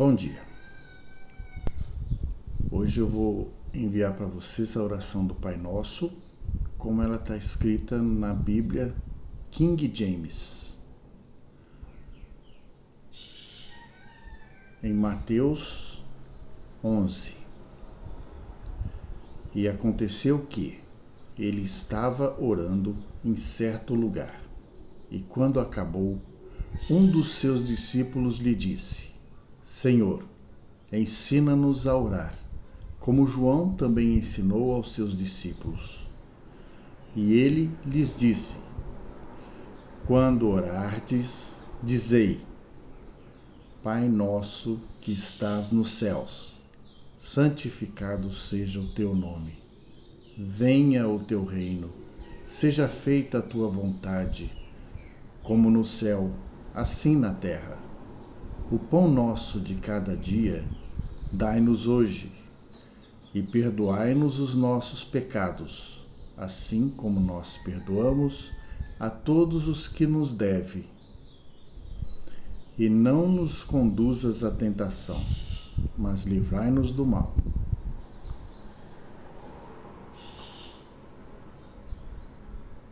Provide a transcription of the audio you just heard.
Bom dia. Hoje eu vou enviar para vocês a oração do Pai Nosso, como ela está escrita na Bíblia King James. Em Mateus 11. E aconteceu que ele estava orando em certo lugar, e quando acabou, um dos seus discípulos lhe disse: Senhor, ensina-nos a orar, como João também ensinou aos seus discípulos. E ele lhes disse: Quando orardes, dizei: Pai nosso que estás nos céus, santificado seja o teu nome. Venha o teu reino, seja feita a tua vontade, como no céu, assim na terra. O pão nosso de cada dia dai-nos hoje, e perdoai-nos os nossos pecados, assim como nós perdoamos a todos os que nos devem. E não nos conduzas à tentação, mas livrai-nos do mal